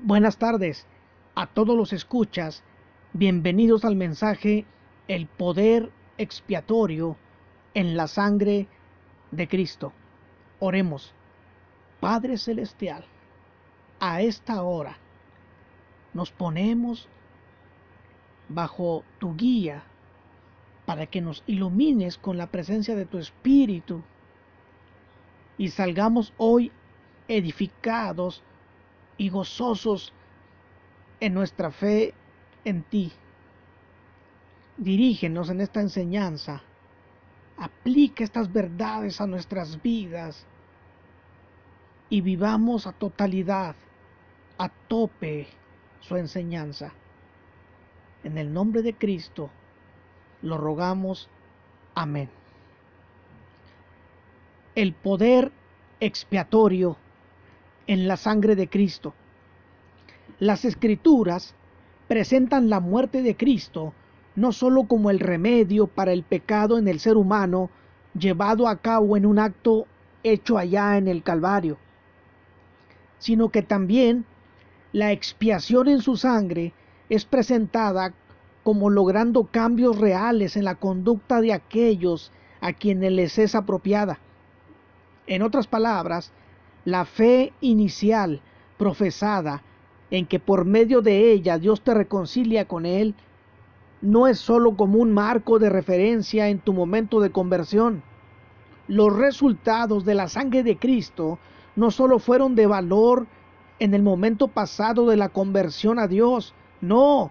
Buenas tardes a todos los escuchas. Bienvenidos al mensaje El poder expiatorio en la sangre de Cristo. Oremos. Padre Celestial, a esta hora nos ponemos bajo tu guía para que nos ilumines con la presencia de tu Espíritu y salgamos hoy edificados y gozosos en nuestra fe en ti. Dirígenos en esta enseñanza. Aplica estas verdades a nuestras vidas y vivamos a totalidad, a tope su enseñanza. En el nombre de Cristo lo rogamos. Amén. El poder expiatorio en la sangre de Cristo. Las escrituras presentan la muerte de Cristo no sólo como el remedio para el pecado en el ser humano llevado a cabo en un acto hecho allá en el Calvario, sino que también la expiación en su sangre es presentada como logrando cambios reales en la conducta de aquellos a quienes les es apropiada. En otras palabras, la fe inicial profesada en que por medio de ella Dios te reconcilia con Él, no es sólo como un marco de referencia en tu momento de conversión. Los resultados de la sangre de Cristo no sólo fueron de valor en el momento pasado de la conversión a Dios, no,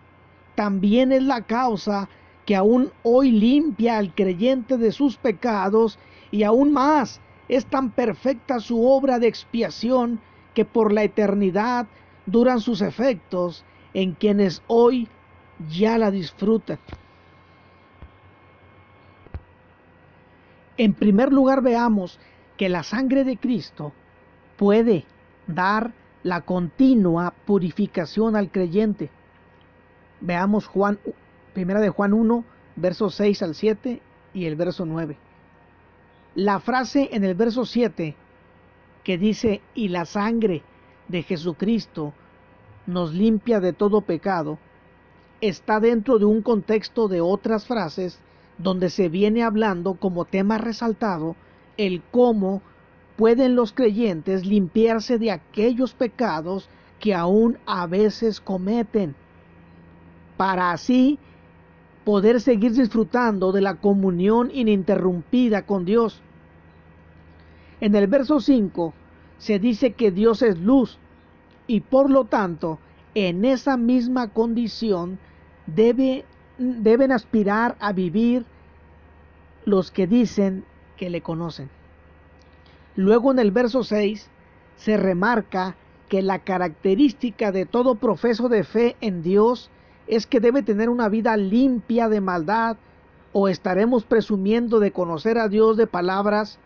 también es la causa que aún hoy limpia al creyente de sus pecados y aún más es tan perfecta su obra de expiación que por la eternidad duran sus efectos en quienes hoy ya la disfrutan. En primer lugar veamos que la sangre de Cristo puede dar la continua purificación al creyente. Veamos Juan, primera de Juan 1, versos 6 al 7 y el verso 9. La frase en el verso 7 que dice, y la sangre de Jesucristo nos limpia de todo pecado, está dentro de un contexto de otras frases donde se viene hablando como tema resaltado el cómo pueden los creyentes limpiarse de aquellos pecados que aún a veces cometen, para así poder seguir disfrutando de la comunión ininterrumpida con Dios. En el verso 5 se dice que Dios es luz y por lo tanto en esa misma condición debe, deben aspirar a vivir los que dicen que le conocen. Luego en el verso 6 se remarca que la característica de todo profeso de fe en Dios es que debe tener una vida limpia de maldad o estaremos presumiendo de conocer a Dios de palabras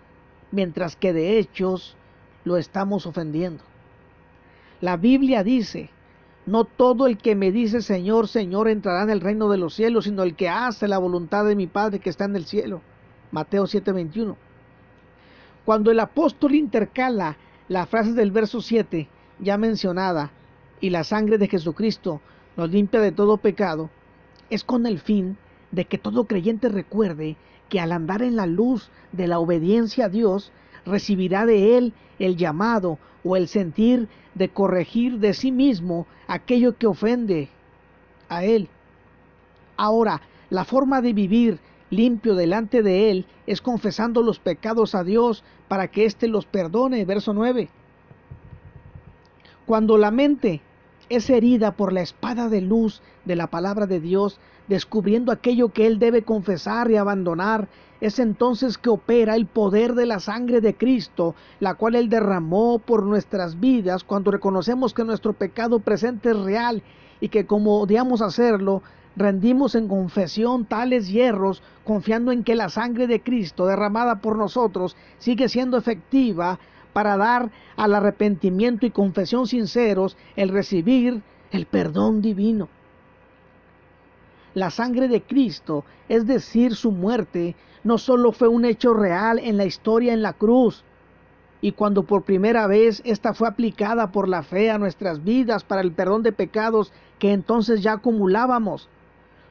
mientras que de hechos lo estamos ofendiendo. La Biblia dice, no todo el que me dice Señor, Señor entrará en el reino de los cielos, sino el que hace la voluntad de mi Padre que está en el cielo. Mateo 7:21. Cuando el apóstol intercala la frase del verso 7 ya mencionada, y la sangre de Jesucristo nos limpia de todo pecado, es con el fin de que todo creyente recuerde que al andar en la luz de la obediencia a Dios, recibirá de Él el llamado o el sentir de corregir de sí mismo aquello que ofende a Él. Ahora, la forma de vivir limpio delante de Él es confesando los pecados a Dios para que éste los perdone. Verso 9. Cuando la mente es herida por la espada de luz de la palabra de Dios, descubriendo aquello que él debe confesar y abandonar, es entonces que opera el poder de la sangre de Cristo, la cual él derramó por nuestras vidas cuando reconocemos que nuestro pecado presente es real y que como odiamos hacerlo, rendimos en confesión tales hierros, confiando en que la sangre de Cristo derramada por nosotros sigue siendo efectiva para dar al arrepentimiento y confesión sinceros el recibir el perdón divino. La sangre de Cristo, es decir, su muerte, no solo fue un hecho real en la historia en la cruz, y cuando por primera vez esta fue aplicada por la fe a nuestras vidas para el perdón de pecados que entonces ya acumulábamos.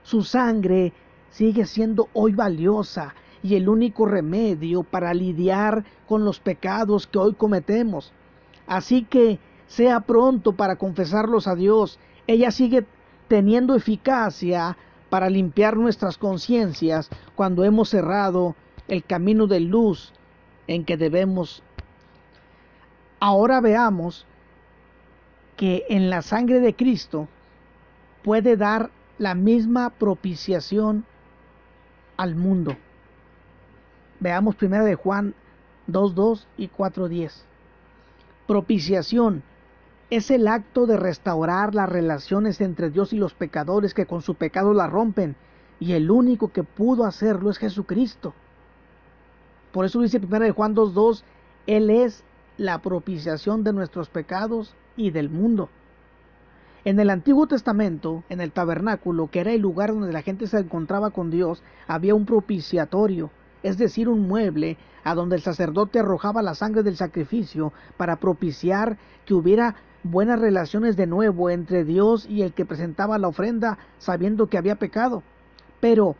Su sangre sigue siendo hoy valiosa y el único remedio para lidiar con los pecados que hoy cometemos. Así que sea pronto para confesarlos a Dios. Ella sigue teniendo eficacia para limpiar nuestras conciencias cuando hemos cerrado el camino de luz en que debemos. Ahora veamos que en la sangre de Cristo puede dar la misma propiciación al mundo. Veamos primero de Juan 2.2 y 4.10. Propiciación es el acto de restaurar las relaciones entre Dios y los pecadores que con su pecado la rompen, y el único que pudo hacerlo es Jesucristo. Por eso dice 1 Juan 2.2, Él es la propiciación de nuestros pecados y del mundo. En el Antiguo Testamento, en el tabernáculo, que era el lugar donde la gente se encontraba con Dios, había un propiciatorio, es decir, un mueble a donde el sacerdote arrojaba la sangre del sacrificio para propiciar que hubiera buenas relaciones de nuevo entre Dios y el que presentaba la ofrenda sabiendo que había pecado. Pero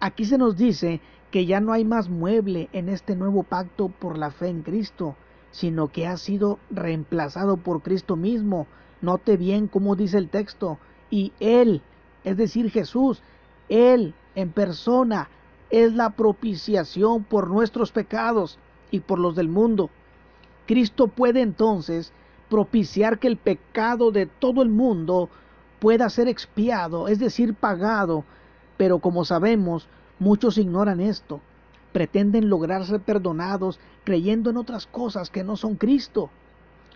aquí se nos dice que ya no hay más mueble en este nuevo pacto por la fe en Cristo, sino que ha sido reemplazado por Cristo mismo. Note bien cómo dice el texto, y Él, es decir, Jesús, Él en persona, es la propiciación por nuestros pecados y por los del mundo. Cristo puede entonces propiciar que el pecado de todo el mundo pueda ser expiado, es decir, pagado. Pero como sabemos, muchos ignoran esto. Pretenden lograr ser perdonados creyendo en otras cosas que no son Cristo.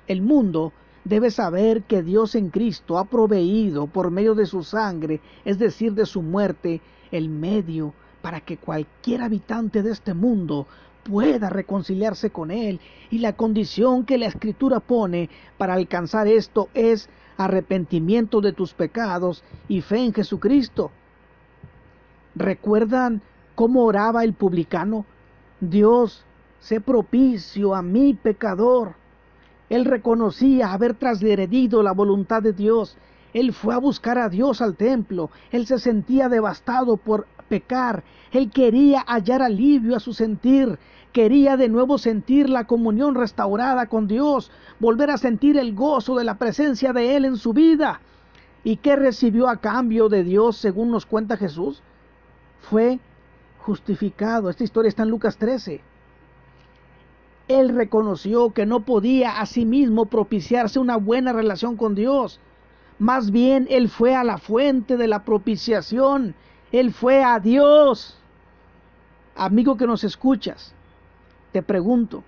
El mundo debe saber que Dios en Cristo ha proveído por medio de su sangre, es decir, de su muerte, el medio para que cualquier habitante de este mundo pueda reconciliarse con Él. Y la condición que la Escritura pone para alcanzar esto es arrepentimiento de tus pecados y fe en Jesucristo. ¿Recuerdan cómo oraba el publicano? Dios, sé propicio a mi pecador. Él reconocía haber trasgredido la voluntad de Dios. Él fue a buscar a Dios al templo. Él se sentía devastado por pecar. Él quería hallar alivio a su sentir. Quería de nuevo sentir la comunión restaurada con Dios, volver a sentir el gozo de la presencia de Él en su vida. ¿Y qué recibió a cambio de Dios según nos cuenta Jesús? Fue justificado. Esta historia está en Lucas 13. Él reconoció que no podía a sí mismo propiciarse una buena relación con Dios. Más bien, Él fue a la fuente de la propiciación. Él fue a Dios. Amigo que nos escuchas, te pregunto,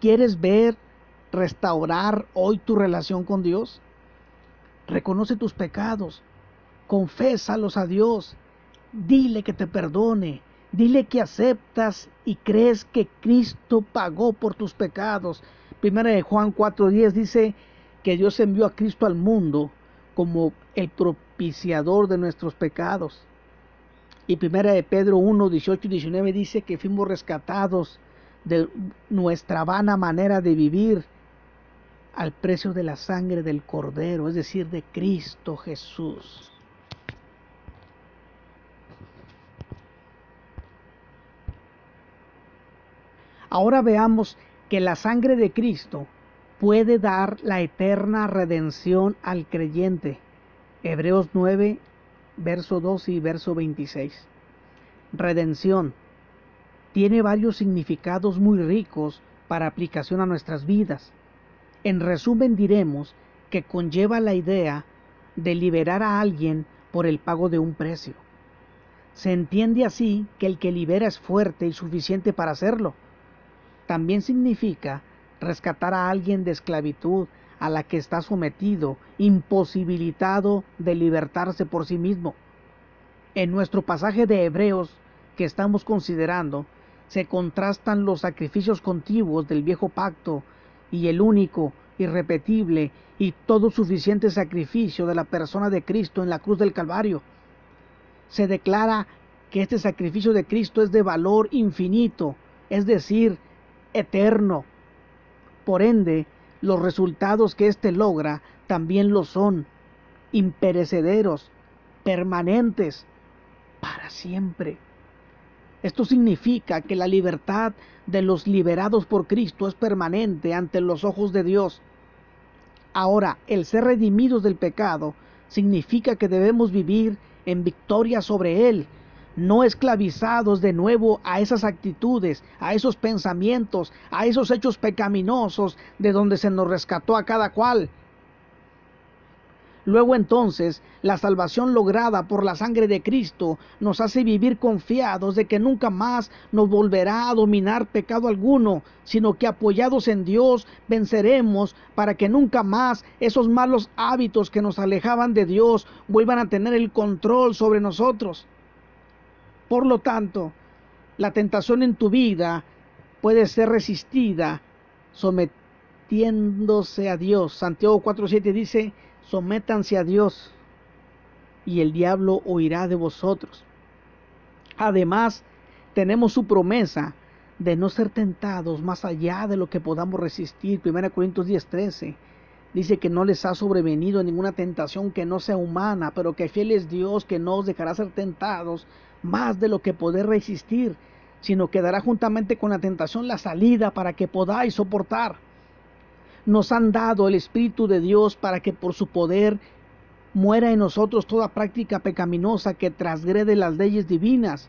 ¿quieres ver restaurar hoy tu relación con Dios? Reconoce tus pecados, confésalos a Dios, dile que te perdone, dile que aceptas y crees que Cristo pagó por tus pecados. Primera de Juan 4:10 dice que Dios envió a Cristo al mundo como el propiciador de nuestros pecados. Y primera de Pedro 1, 18 y 19 dice que fuimos rescatados de nuestra vana manera de vivir al precio de la sangre del Cordero, es decir, de Cristo Jesús. Ahora veamos que la sangre de Cristo puede dar la eterna redención al creyente. Hebreos 9, verso 12 y verso 26. Redención tiene varios significados muy ricos para aplicación a nuestras vidas. En resumen diremos que conlleva la idea de liberar a alguien por el pago de un precio. Se entiende así que el que libera es fuerte y suficiente para hacerlo. También significa rescatar a alguien de esclavitud a la que está sometido, imposibilitado de libertarse por sí mismo. En nuestro pasaje de Hebreos que estamos considerando, se contrastan los sacrificios contiguos del viejo pacto y el único, irrepetible y todo suficiente sacrificio de la persona de Cristo en la cruz del Calvario. Se declara que este sacrificio de Cristo es de valor infinito, es decir, eterno. Por ende, los resultados que éste logra también lo son, imperecederos, permanentes, para siempre. Esto significa que la libertad de los liberados por Cristo es permanente ante los ojos de Dios. Ahora, el ser redimidos del pecado significa que debemos vivir en victoria sobre Él, no esclavizados de nuevo a esas actitudes, a esos pensamientos, a esos hechos pecaminosos de donde se nos rescató a cada cual. Luego entonces, la salvación lograda por la sangre de Cristo nos hace vivir confiados de que nunca más nos volverá a dominar pecado alguno, sino que apoyados en Dios venceremos para que nunca más esos malos hábitos que nos alejaban de Dios vuelvan a tener el control sobre nosotros. Por lo tanto, la tentación en tu vida puede ser resistida sometiéndose a Dios. Santiago 4.7 dice, sométanse a Dios y el diablo huirá de vosotros. Además, tenemos su promesa de no ser tentados más allá de lo que podamos resistir. 1 Corintios 10:13 dice que no les ha sobrevenido ninguna tentación que no sea humana, pero que fiel es Dios que no os dejará ser tentados más de lo que poder resistir, sino que dará juntamente con la tentación la salida para que podáis soportar nos han dado el Espíritu de Dios para que por su poder muera en nosotros toda práctica pecaminosa que transgrede las leyes divinas.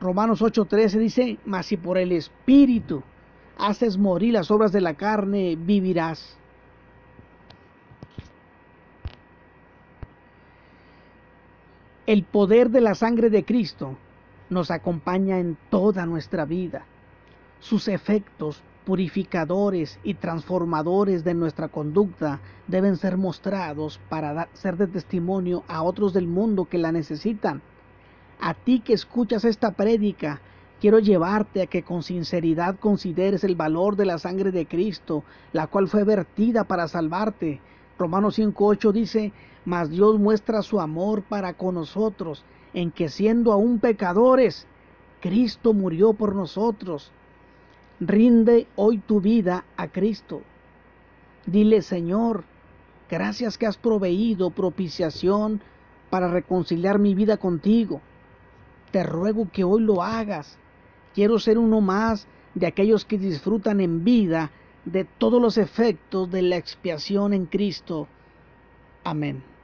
Romanos 8:13 dice, mas si por el Espíritu haces morir las obras de la carne, vivirás. El poder de la sangre de Cristo nos acompaña en toda nuestra vida. Sus efectos purificadores y transformadores de nuestra conducta deben ser mostrados para ser de testimonio a otros del mundo que la necesitan. A ti que escuchas esta prédica, quiero llevarte a que con sinceridad consideres el valor de la sangre de Cristo, la cual fue vertida para salvarte. Romanos 5.8 dice, mas Dios muestra su amor para con nosotros, en que siendo aún pecadores, Cristo murió por nosotros. Rinde hoy tu vida a Cristo. Dile, Señor, gracias que has proveído propiciación para reconciliar mi vida contigo. Te ruego que hoy lo hagas. Quiero ser uno más de aquellos que disfrutan en vida de todos los efectos de la expiación en Cristo. Amén.